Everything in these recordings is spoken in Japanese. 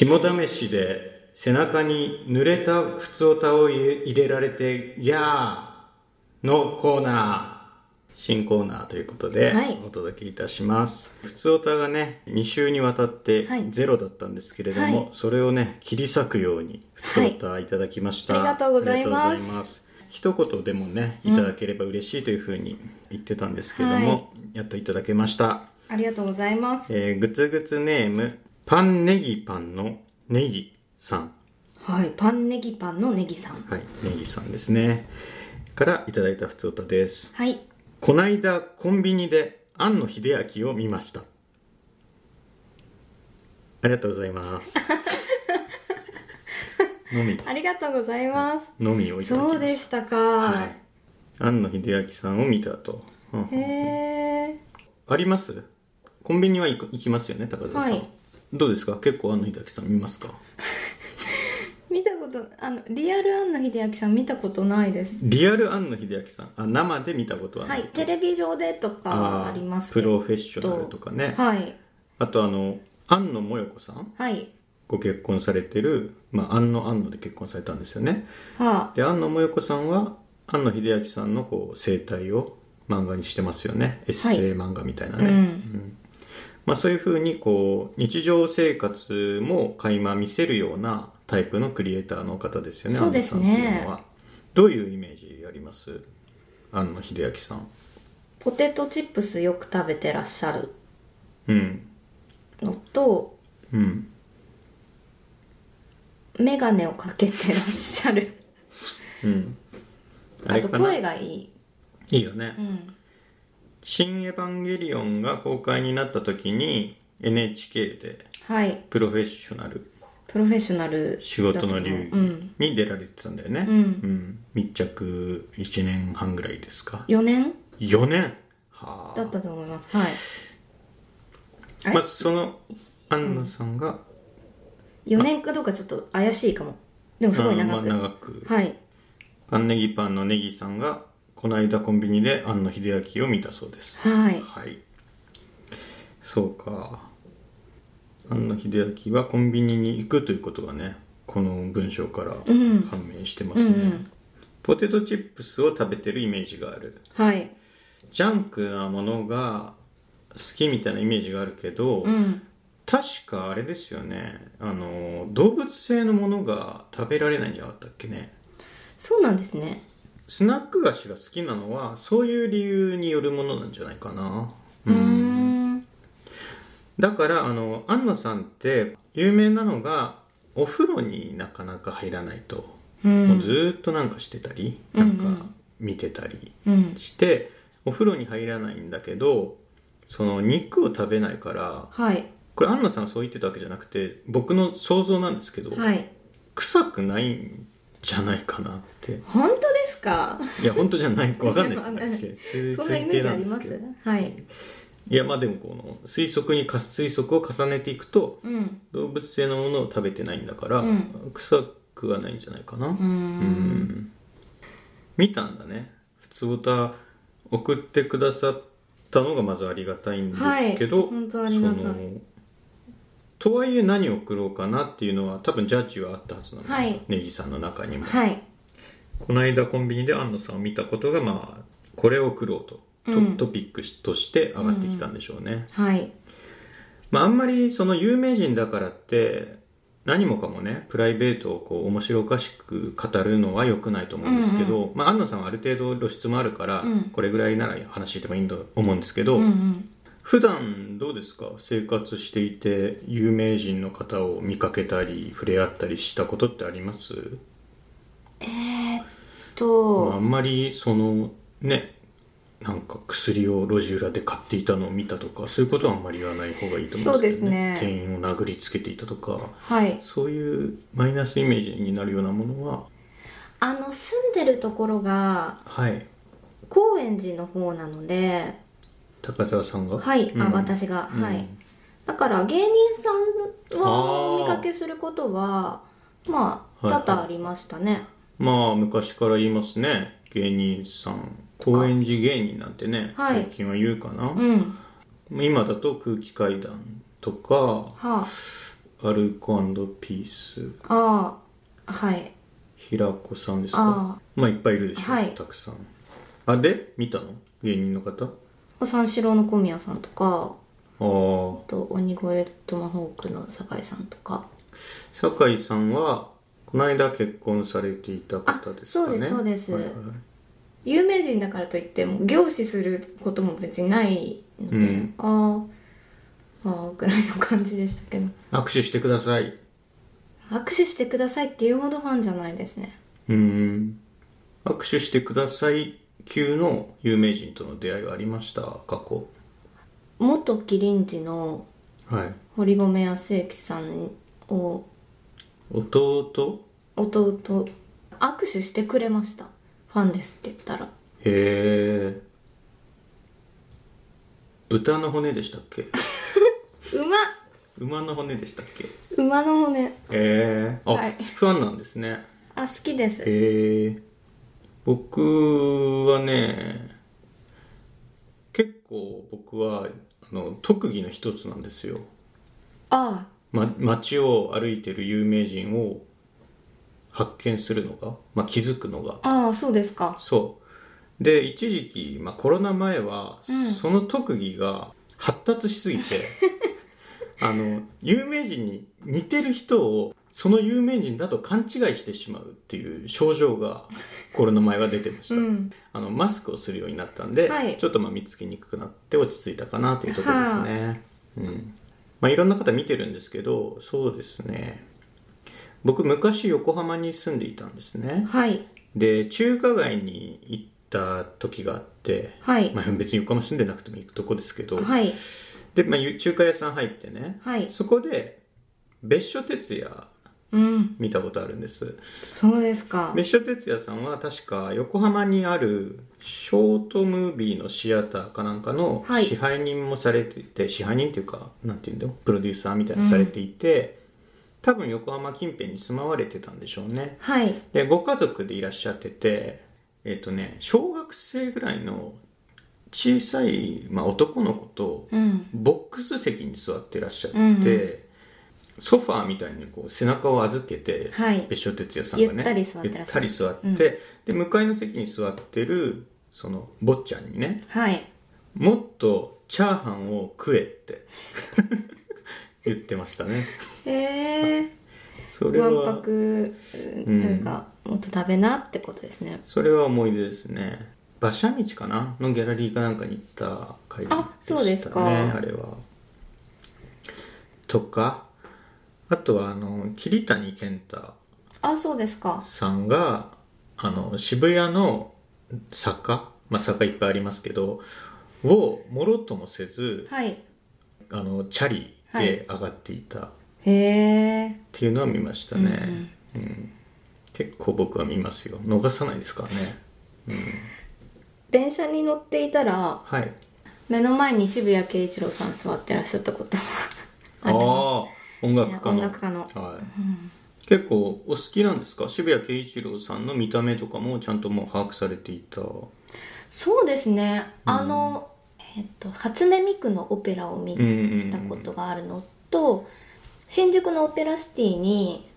肝試しで背中に濡れたふつおたを入れられてギャーのコーナー新コーナーということではい。お届けいたします、ふつおたがね2週にわたってはい。ゼロだったんですけれども、はい。それをね切り裂くようにふつおたいただきました、はい。ありがとうございます。ます。一言でもねいただければ嬉しいというふうに言ってたんですけれども、はい。やっといただけました。ありがとうございます。えー、ぐつぐつネームパンネギパンのネギさん。はいパンネギパンのネギさん。はいネギさんですね。からいただいたふつおたです。はい。こないだコンビニで庵野秀明を見ました。ありがとうございます。のみありがとうございます。のみをそうでしたか、はい。庵野秀明さんを見たと、うんへえあります？コンビニは行きますよね高田さん、はいどうですか？結構庵野秀明さん見ますか？見たことあのリアル庵野秀明さん見たことないです。リアル庵野秀明さん？あ生で見たことはな、はいいテレビ上でとかはありますけプどロフェッショナルとかね、はい。あとあの庵野もよこさん？はい。ご結婚されてる、まあ、庵野庵野で結婚されたんですよね。はで庵野もよこさんは庵野秀明さんのこう生態を漫画にしてますよね。エッセイ漫画みたいなあ、ね、うんまあ、そういうふうにこう日常生活も垣間見せるようなタイプのクリエイターの方ですよねそうですね。どういうイメージあります？庵野秀明さん。ポテトチップスよく食べてらっしゃる。うん。のとうん。眼鏡をかけてらっしゃる。うん。ああと声がいい。いいよね。うん「新エヴァンゲリオン」が公開になった時に NHK ではい。プロフェッショナルプロフェッショナル仕事の流儀うん。に出られてたんだよね、うん。うん。密着1年半ぐらいですか。4年？4年？はあ。だったと思います。はい。あれ？まあ、そのアンナさんが、4年かどうかちょっと怪しいかも。でもすごい長く、まあ、長く。はい。パンネギパンのネギさんがこの間コンビニで庵野秀明を見たそうです。はい。はい。そうか。庵野秀明はコンビニに行くということがねこの文章からうん。判明してますね、うんうん。ポテトチップスを食べてるイメージがある。はい。ジャンクなものが好きみたいなイメージがあるけど、うん。確かあれですよね。あの動物性のものが食べられないんじゃなかったっけね。そうなんですねスナック菓子が好きなのはそういう理由によるものなんじゃないかな。うーん。だからあの安野さんって有名なのがお風呂になかなか入らないと、うもうんずーっとなんかしてたり、うんなん。か見てたりうん。してお風呂に入らないんだけどその肉を食べないからはい。これ安野さんがそう言ってたわけじゃなくて僕の想像なんですけど、はい。臭くないんじゃないかなって。本当ですか。いや本当じゃないわかんないわかんないです そんなイメージあります？はいけど。い。やまあでもこの推測に推測を重ねていくとうん。動物性のものを食べてないんだから、うん。臭くはないんじゃないかな。うーん。見たんだね。普通歌送ってくださったのがまずありがたいんですけど、はい。本当ありがたい。そのとはいえ何を送ろうかなっていうのは多分ジャッジはあったはずなの、はい。ネギさんの中にも、はいこの間コンビニで安野さんを見たことがまあこれを送ろうと、トうん。トピックとして上がってきたんでしょうね、はい。まああんまりその有名人だからって何もかもねプライベートをこう面白おかしく語るのは良くないと思うんですけど、まあ、安野さんはある程度露出もあるから、うん。これぐらいなら話してもいいと思うんですけど、うんうん。普段どうですか？生活していて有名人の方を見かけたり触れ合ったりしたことってあります、とんまりそのねなんか薬を路地裏で買っていたのを見たとかそういうことはあんまり言わない方がいいと思うんですけど、そうですね。店員を殴りつけていたとかはい。そういうマイナスイメージになるようなものはあの住んでるところがはい。高円寺の方なので高澤さんが？はい、あうん。私が、うん。はい。だから芸人さんはお見かけすることはまあはいはい。多々ありましたね、まあ昔から言いますね。芸人さん。高円寺芸人なんてね、はい。最近は言うかな、うん。今だと空気階段とかはあ。アルコピース。ああはい。平子さんですか？あまあいっぱいいるでしょ、はい。たくさん。あで見たの？芸人の方？三四郎の小宮さんとかああ。あと鬼越トマホークの酒井さんとか。酒井さんはこの間結婚されていた方ですかね。あそうですそうです。はいはい有名人だからといっても凝視することも別にないので、うん。ああああぐらいの感じでしたけど。握手してください。握手してくださいっていうほどファンじゃないですね。うーん。握手してください級の有名人との出会いはありました？過去。元麒麟児のはい。堀米康之さんを弟？弟。握手してくれました。ファンですって言ったら。へえ。豚の骨でしたっけ？馬。馬の骨でしたっけ？馬の骨。へえ。あ、はい。ファンなんですね。あ好きです。へえ。僕はね結構僕はあの特技の一つなんですよ、あま、街を歩いてる有名人を発見するのが、まあ、気づくのが。あああそうですか。そう。で一時期、まあ、コロナ前は、うん。その特技が発達しすぎて あの有名人に似てる人をその有名人だと勘違いしてしまうっていう症状がコロナ前は出てました、うん。あのマスクをするようになったんで、はい。ちょっとまあ見つけにくくなって落ち着いたかなというところですね、うんまあ、いろんな方見てるんですけどそうですね。僕昔横浜に住んでいたんですね。はい。で中華街に行った時があって、はい。まあ、別に横浜住んでなくても行くとこですけど、はい。で、まあ、ゆ中華屋さん入ってね、はい。そこで別所哲也うん見たことあるんです。そうですか。別所哲也さんは確か横浜にあるショートムービーのシアターかなんかのはい。支配人もされていて、支配人っていうかなんていうんだよプロデューサーみたいなのされていて、多分横浜近辺に住まわれてたんでしょうね。はい。でご家族でいらっしゃっててえっ、とね小学生ぐらいの小さい、まあ、男の子とうん。ボックス席に座ってらっしゃって、うんうんソファーみたいにこう背中を預けて、はい。別所哲也さんがねゆったり座ってらっったり座って、うん。で向かいの席に座ってるその坊ちゃんにねはい。もっとチャーハンを食えって 言ってましたね。へえそれわんはぱくというか、もっと食べなってことですね。それは思い出ですね。馬車道かなのギャラリーかなんかに行った回でしたねあそうですか。あれは。とかあとはあの桐谷健太あそうですか。さんがあの渋谷の坂、まあ、坂いっぱいありますけどをもろともせずはい。あのチャリで上がっていたっへえていうのは見ましたね、うん結構僕は見ますよ。逃さないですからね。電車に乗っていたらはい。目の前に渋谷慶一郎さん座ってらっしゃったこともああありま音楽家の。音楽家の。はい。結構お好きなんですか？渋谷慶一郎さんの見た目とかもちゃんともう把握されていた。すそうですね。あの、えっと初音ミクのオペラを見うんうんうんたことがあるのと、新宿のオペラシティに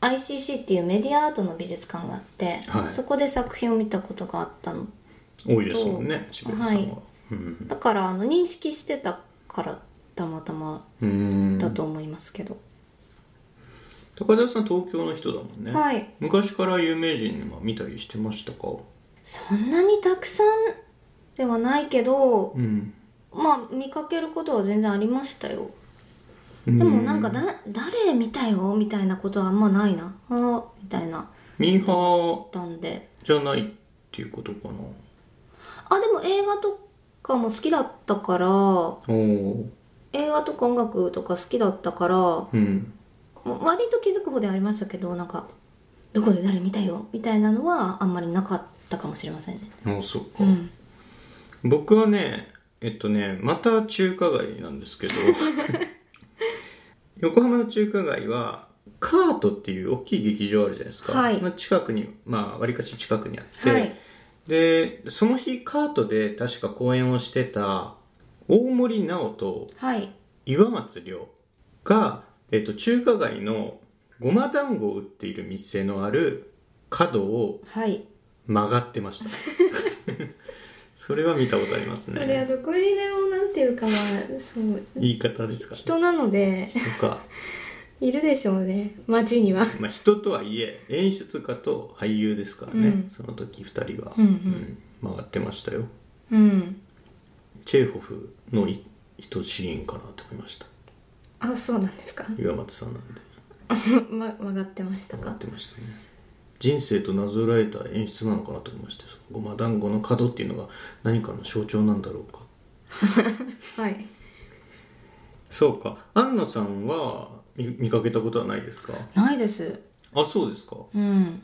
ICC っていうメディアアートの美術館があって、はい。そこで作品を見たことがあったの多いですもんね渋谷さんは、はい。うん。だからあの認識してたからたまたまうん。だと思いますけど、高田さん東京の人だもんね、はい。昔から有名人は見たりしてましたか？そんなにたくさんではないけどうん。まあ見かけることは全然ありましたよ。ででもなんかだ誰見たよみたいなことはあんまないな。あーみたいな。ミーハーたんで。じゃないっていうことかな。あでも映画とかも好きだったから映画とか音楽とか好きだったからうん。割と気づく方ではありましたけどなんかどこで誰見たよ？みたいなのはあんまりなかったかもしれませんね。あそっか、うん。僕はねえっとねまた中華街なんですけど 横浜の中華街はカートっていう大きい劇場あるじゃないですか、はい。の近くにまあわりかし近くにあって、はい。でその日カートで確か公演をしてた大森直とはい。岩松亮が、えっと中華街のごま団子を売っている店のある角をはい。曲がってました。それは見たことありますそれはねどこにでもなんていうかまあそう言い方ですか人なのでとか、いるでしょうね。街には。まあ、人とはいえ演出家と俳優ですからね、うん。その時2人は、うん。うん。曲がってましたよ。うんチェーホフのい一シーンかなと思いました。あそうなんですか？岩松さんなんで。ま曲がってましたか？曲がってましたね。人生となぞらえた演出なのかなと思いましてごま団子の角っていうのが何かの象徴なんだろうか。はい。そうか。安野さんは見見かけたことはないですか？ないです。あそうですか。うん。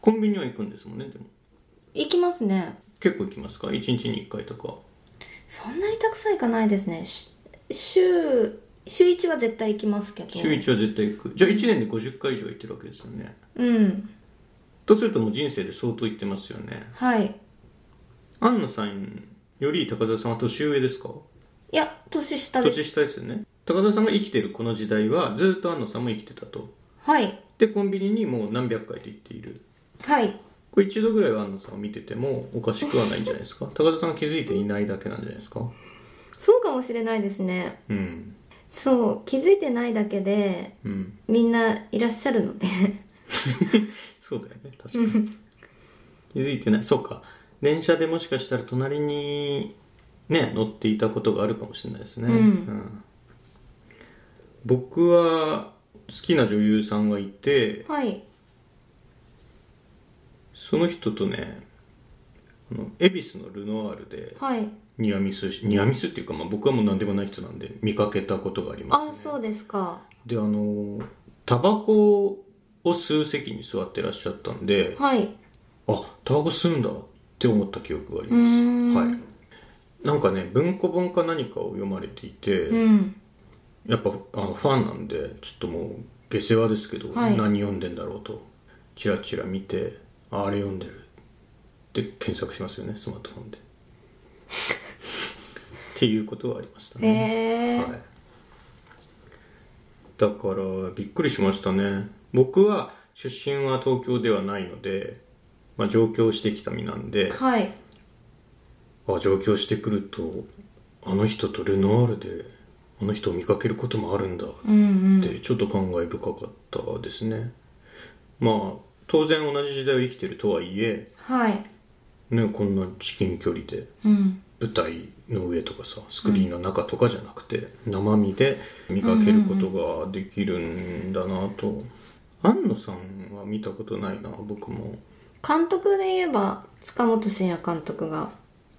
コンビニは行くんですもんねでも。行きますね。結構行きますか？1日に1回とかそんなにたくさん行かないですね。し週週1は絶対行きますけど。週1は絶対行く。じゃあ1年で50回以上行ってるわけですよね。うん。とするともう人生で相当行ってますよね。はい。安野さんより高田さんは年上ですか？いや年下です。年下ですよね。高田さんが生きてるこの時代はずっと安野さんも生きてたと。はい。でコンビニにもう何百回と行っている。はいこれ一度ぐらいは安野さんを見ててもおかしくはないんじゃないですか？高田さんが気づいていないだけなんじゃないですか？そうかもしれないですね。うん。そう気づいてないだけでうんみんないらっしゃるので。そうだよね確かに。気づいてない。そうか。電車でもしかしたら隣にね乗っていたことがあるかもしれないですね、うん。僕は好きな女優さんがいてはいその人とねあの恵比寿のルノワールではい。ニアミスしニアミスっていうか、まあ、僕はもう何でもない人なんで見かけたことがあります、ね、あそうですか。であのタバコを吸う席に座ってらっしゃったんではい。あタバコ吸うんだって思った記憶がありうーん。ますはい。なんかね文庫本か何かを読まれていて、うん。やっぱあのファンなんでちょっともう下世話ですけど、はい。何読んでんだろうとチラチラ見てああれ読んでる。って検索しますよねスマートフォンで。っていうことはありましたへね、え、はい、だからびっくりしましたね。僕は出身は東京ではないので、まあ、上京してきた身なんではい。あ上京してくるとあの人とルノワールであの人を見かけることもあるんだうんうん。ってちょっと感慨深かったですね、まあ当然同じ時代を生きてるとはいえ、はい。ね、こんな至近距離でうん。舞台の上とかさスクリーンの中とかじゃなくて、生身で見かけることができるんだなと、安野さんは見たことないな僕も。監督で言えば塚本慎也監督が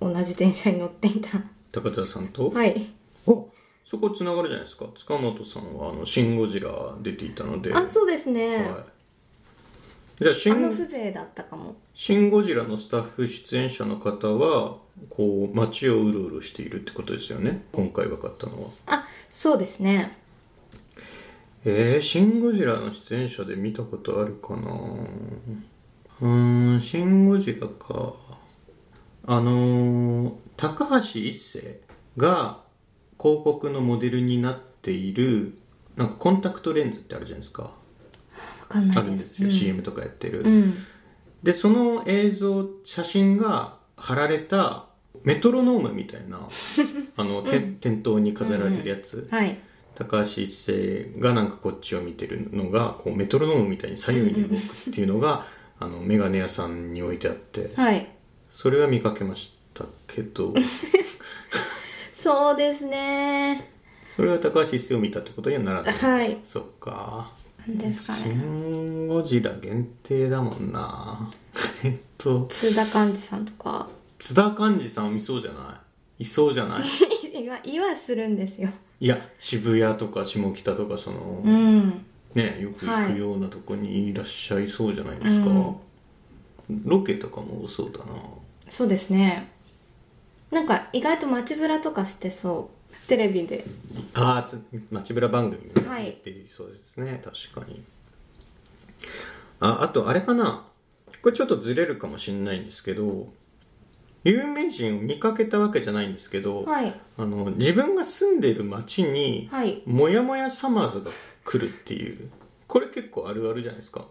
同じ電車に乗っていた。高田さんと、はい。おそこつながるじゃないですか。塚本さんはあの「シン・ゴジラ」出ていたので。あそうですね、はい、じゃあシンあの風情だったかも。シン・ゴジラのスタッフ出演者の方はこう街をうろうろしているってことですよね。今回分かったのは。あそうですね。えー、シン・ゴジラの出演者で見たことあるかな。うーんシン・ゴジラか。あのー高橋一生が広告のモデルになっているなんかコンタクトレンズってあるじゃないですか。わかんないであるんですすよ、CM とかやってる、うん。でその映像写真が貼られたメトロノームみたいな あの、て店頭に飾られるやつ、はい。高橋一生がなんかこっちを見てるのがこうメトロノームみたいに左右に動くっていうのが、あのメガネ屋さんに置いてあって。はい。それは見かけましたけど。そうですね。それは高橋一生を見たってことにはならない、はい。そっかですかシねン・ゴジラ限定だもんな。えっと。津田寛治さんとか。津田寛治さんいそうじゃない？いそうじゃない言わ言わするんですよ。いや渋谷とか下北とかその、うん。ねよく行はいくようなとこにいらっしゃいそうじゃないですか、うん。ロケとかも多そうだな。そうですね。なんか意外と街ブラとかしてそうテレビで。ああつ街ブラ番組にねはい出てい。そうですね。確かに。ああとあれかな。これちょっとずれるかもしれないんですけど有名人を見かけたわけじゃないんですけど、はい。あの自分が住んでる町にはい。モヤモヤサマーズが来るっていう。これ結構あるあるじゃないですか。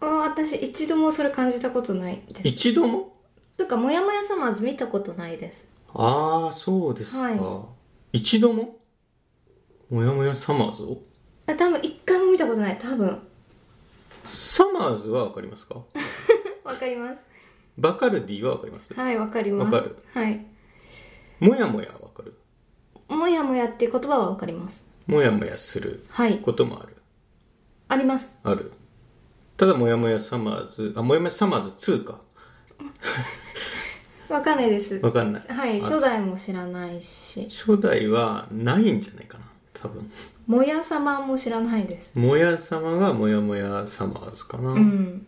あ私一度もそれ感じたことないです。一度も？とかモヤモヤサマーズ見たことないです。ああそうですか、は一度も？モヤモヤサマーズを？あ多分一回も見たことない多分。サマーズはわかりますか？わかります。バカルディはわかります？はいわかります。わかる。はい。モヤモヤはわかる？もやもやっていう言葉はわかります。モヤモヤするはい。こともある？あります。ある。ただモヤモヤサマーズあモヤモヤサマーズ2かわかんないです。わかんない。はいあ初代も知らないし。初代はないんじゃないかな多分。もやさまも知らないです。もや様がもやもやサマーズかな、うん。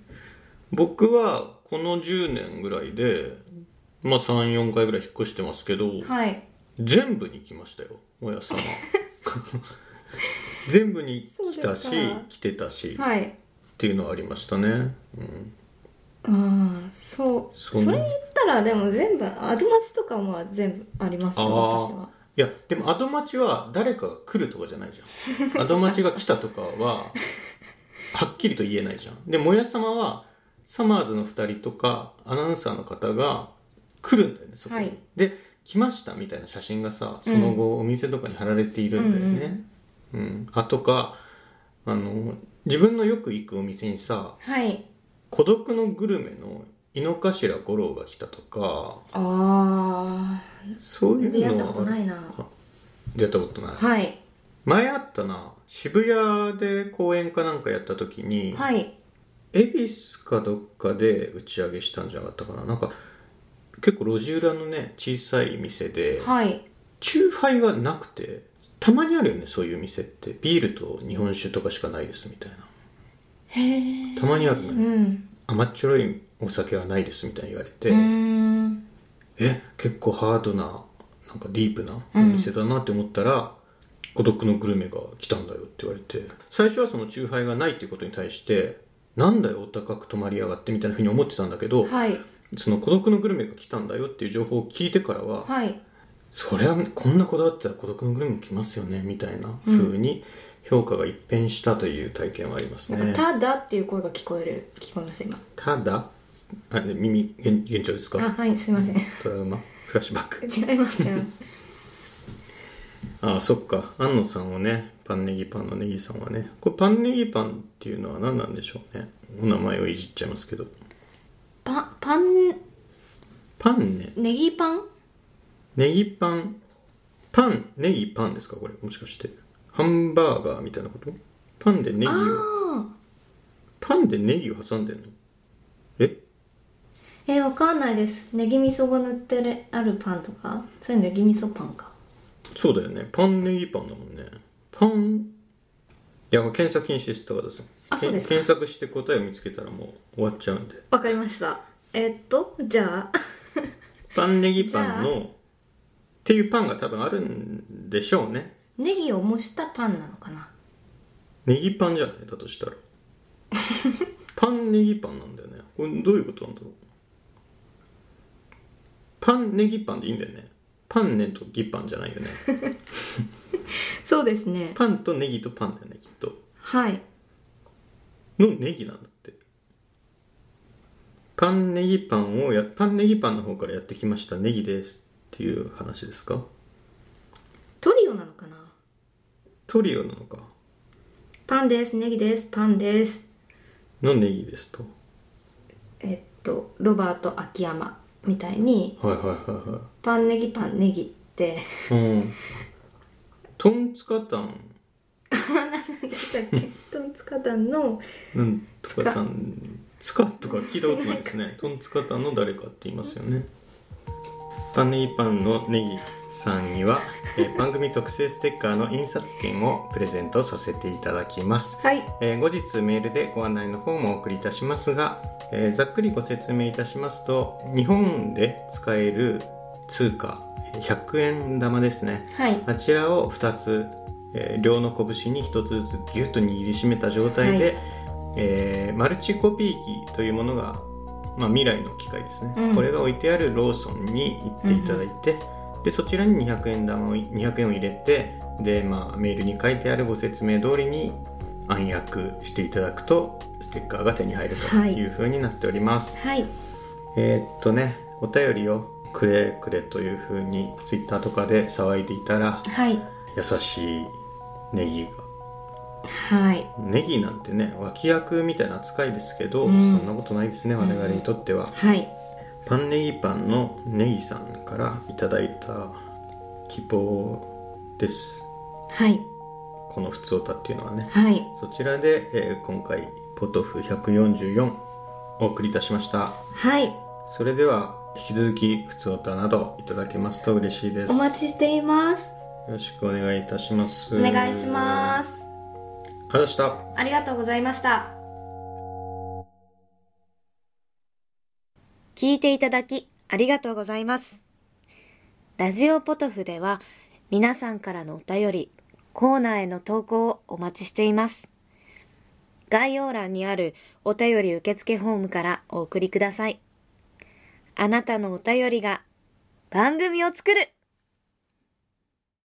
僕はこの10年ぐらいでまあ34回ぐらい引っ越してますけど、はい。全部に来ましたよもや様。全部に来たし来てたし、っはい。ていうのはありましたね、うん、ああそう。そそれ言ったらでも全部アドマチとかも全部ありますよあ私あは。いやでもアドマチは誰かが来るとかじゃないじゃん。アドマチが来たとかははっきりと言えないじゃん。でもや様はサマーズの2人とかアナウンサーの方が来るんだよねそこに、はい。で来ましたみたいな写真がさその後お店とかに貼られているんだよね。うん、あとかあの自分のよく行くお店にさはい孤独のグルメの井の頭五郎が来たとかあそういうのあ出会ったことないな。か出会ったことない。はい。前あったな渋谷で公演かなんかやった時に、はい。恵比寿かどっかで打ち上げしたんじゃなかったかな。なんか結構路地裏のね小さい店ではい。チューハイがなくてたまにあるよねそういう店って。ビールと日本酒とかしかないですみたいな。へえたまにあるうねん甘っちょろいお酒はないですみたいに言われて、え結構ハードななんかディープなお店だなって思ったら、孤独のグルメが来たんだよって言われて最初はそのチューハイがないっていうことに対してなんだよお高く泊まりやがってみたいなふうに思ってたんだけど、はい。その孤独のグルメが来たんだよっていう情報を聞いてからは、はい。そりゃこんなこだわってたら孤独のグルメも来ますよねみたいな風に評価が一変したという体験はありますね、ただっていう声が聞こえる聞こえました今ただ？あね耳現現状ですか？あはいすいません。トラウマ？フラッシュバック。違いますよ。ああそっか。安野さんはねパンネギパンのネギさんはね。これパンネギパンっていうのは何なんでしょうね？お名前をいじっちゃいますけど。パパン？パンね。ネギパン？ネギパン。パンネギパンですか？これ。もしかしてハンバーガーみたいなこと？パンでネギを。あパンでネギを挟んでんの？え？えわかんないです。ネギ味噌が塗ってるあるパンとか？それネギ味噌パンか。そうだよね。パンネギパンだもんね。パンいや検索禁止です高田さ。んあそうです検索して答えを見つけたらもう終わっちゃうんで。わかりました。えっとじゃあ。パンネギパンのっていうパンが多分あるんでしょうねネギを模したパンなのかな？ネギパンじゃない？だとしたら。パンネギパンなんだよね。これどういうことなんだろう？パンネギパンでいいんだよね。パンネとギパンじゃないよね。そうですね。パンとネギとパンだよねきっと。はい。のネギなんだって。パンネギパンをやパンネギパンの方からやってきましたネギですっていう話ですか？トリオなのかな？トリオなのか。パンです。ネギです。パンです。のネギですと？えっとロバート秋山みたいにはいはいはいはい。パンネギパンネギって。うん。トンツカタン何でしたっけ？トンツカタンのなん。とかさんツカとか聞いたことないですね。トンツカタンの誰かって言いますよねパンネギパンのネギさんには、えー番組特製ステッカーの印刷券をプレゼントさせていただきます。はい。えー後日メールでご案内の方もお送りいたしますが、えーざっくりご説明いたしますと日本で使える通貨100円玉ですね。はい。あちらを2つ、えー両の拳に1つずつギュッと握りしめた状態で、えーマルチコピー機というものがまあ、未来の機械ですね、うん。これが置いてあるローソンに行っていただいて、でそちらに200円玉を200円を入れてで、まあ、メールに書いてあるご説明通りに暗躍していただくとステッカーが手に入るとはい。いうふうになっております、はい。えーっとねお便りをくれくれというふうにツイッターとかで騒いでいたらはい。優しいネギがはい。ネギなんてね脇役みたいな扱いですけど、うん。そんなことないですね我々にとっては、はい。パンネギパンのネギさんからいただいた希望です。はい。この「ふつおた」っていうのはね。はい。そちらで、えー今回ポトフ144お送りいたしました。はい。それでは引き続きふつおたなどいただけますと嬉しいです。お待ちしています。よろしくお願いいたします。お願いしますありがとうございましたありがとうございました聞いていただきありがとうございます。ラジオポトフでは皆さんからのお便り、コーナーへの投稿をお待ちしています。概要欄にあるお便り受付フォームからお送りください。あなたのお便りが番組を作る